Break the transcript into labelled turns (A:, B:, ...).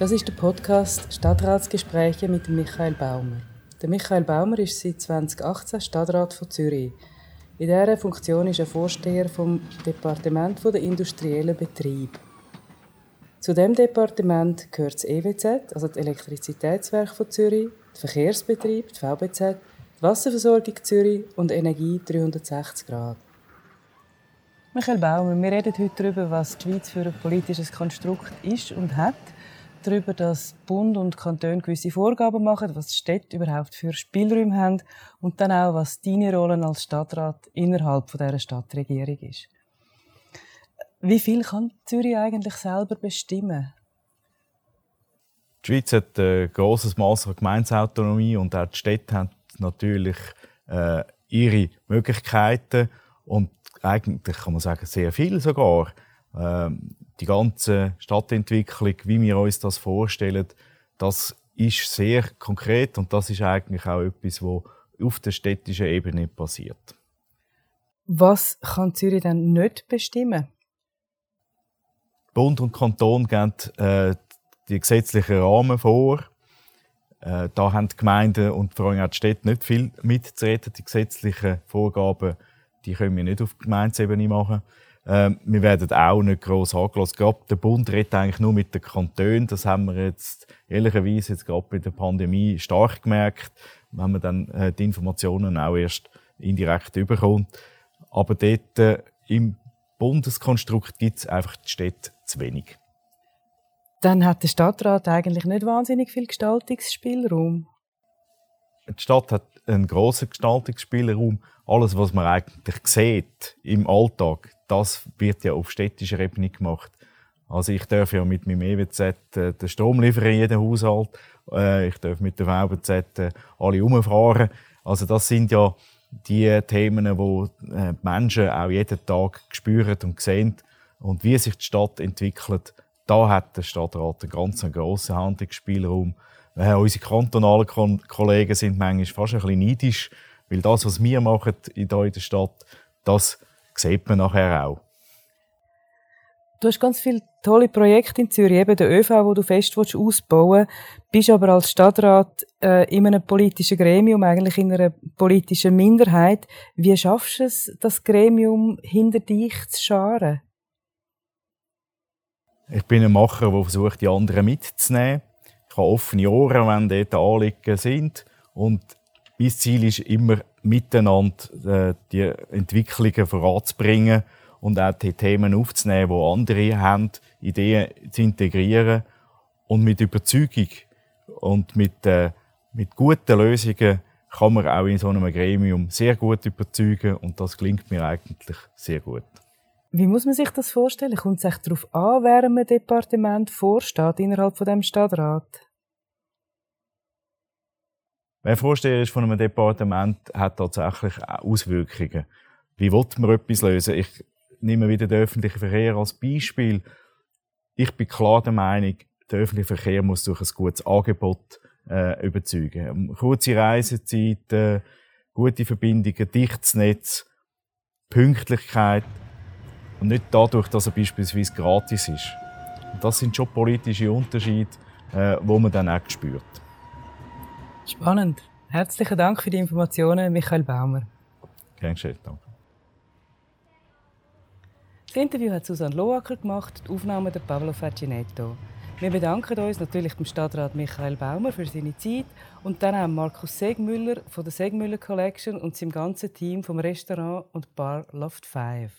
A: Das ist der Podcast Stadtratsgespräche mit Michael Baumer. Der Michael Baumer ist seit 2018 Stadtrat von Zürich. In dieser Funktion ist er Vorsteher vom Departement der industriellen Betrieb. Zu dem Departement gehört das EWZ, also das Elektrizitätswerk von Zürich, der Verkehrsbetrieb, die VBZ, die Wasserversorgung Zürich und Energie 360 Grad. Michael Baumer, wir reden heute darüber, was die Schweiz für ein politisches Konstrukt ist und hat darüber, dass Bund und Kanton gewisse Vorgaben machen, was die Städte überhaupt für Spielräume haben und dann auch, was deine Rolle als Stadtrat innerhalb dieser Stadtregierung ist. Wie viel kann Zürich eigentlich selber bestimmen?
B: Die Schweiz hat ein grosses Maß an Gemeinsautonomie und auch die Städte haben natürlich äh, ihre Möglichkeiten und eigentlich kann man sagen sehr viel sogar. Ähm, die ganze Stadtentwicklung, wie wir uns das vorstellen, das ist sehr konkret und das ist eigentlich auch etwas, was auf der städtischen Ebene passiert.
A: Was kann Zürich denn nicht bestimmen?
B: Bund und Kanton geben äh, die gesetzlichen Rahmen vor. Äh, da haben die Gemeinden und vor allem auch die Städte nicht viel mitzureden. Die gesetzlichen Vorgaben die können wir nicht auf Gemeindeebene machen. Ähm, wir werden auch nicht gross angelassen. Gerade der Bund redet eigentlich nur mit den Kantonen. Das haben wir jetzt ehrlicherweise jetzt gerade bei der Pandemie stark gemerkt, wenn man dann äh, die Informationen auch erst indirekt überkommt. Aber dort äh, im Bundeskonstrukt gibt es einfach die Städte zu wenig.
A: Dann hat der Stadtrat eigentlich nicht wahnsinnig viel Gestaltungsspielraum.
B: Die Stadt hat einen grossen Gestaltungsspielraum. Alles, was man eigentlich sieht im Alltag, das wird ja auf städtischer Ebene gemacht. Also ich darf ja mit meinem EWZ äh, den Strom liefern in jeden Haushalt. Äh, ich darf mit der VBZ äh, alle umfahren. Also das sind ja die Themen, wo äh, die Menschen auch jeden Tag spüren und sehen. Und wie sich die Stadt entwickelt, da hat der Stadtrat einen ganz grossen Handlungsspielraum. Äh, unsere kantonalen Kollegen sind manchmal fast ein bisschen neidisch, weil das, was wir machen in der Stadt, das sieht man nachher auch.
A: Du hast ganz viele tolle Projekte in Zürich, eben der ÖV, wo du fest ausbauen willst, bist aber als Stadtrat äh, in einem politischen Gremium, eigentlich in einer politischen Minderheit. Wie schaffst du es, das Gremium hinter dich zu scharen?
B: Ich bin ein Macher, der versucht, die anderen mitzunehmen. Ich habe offene Ohren, wenn dort Anliegen sind. Und mein Ziel ist immer, miteinander äh, die Entwicklungen voranzubringen und auch die Themen aufzunehmen, die andere haben, Ideen zu integrieren und mit Überzeugung und mit, äh, mit guten Lösungen kann man auch in so einem Gremium sehr gut überzeugen und das klingt mir eigentlich sehr gut.
A: Wie muss man sich das vorstellen? Kommt es darauf an, wer einem Departement vorsteht innerhalb von dem Stadtrat?
B: Wer Vorsteher ist von einem Departement, hat tatsächlich Auswirkungen. Wie will man etwas lösen? Ich nehme wieder den öffentlichen Verkehr als Beispiel. Ich bin klar der Meinung, der öffentliche Verkehr muss durch ein gutes Angebot äh, überzeugen. Kurze Reisezeiten, gute Verbindungen, dichtes Netz, Pünktlichkeit und nicht dadurch, dass er beispielsweise gratis ist. Und das sind schon politische Unterschiede, äh, wo man dann auch spürt.
A: Spannend. Herzlichen Dank für die Informationen, Michael Baumer.
B: Gern geschehen, danke.
A: Das Interview hat Susanne Loacker gemacht, die Aufnahme der Pablo Facinetto. Wir bedanken uns natürlich dem Stadtrat Michael Baumer für seine Zeit und dann auch Markus Segmüller von der Segmüller Collection und seinem ganzen Team vom Restaurant und Bar Loft 5.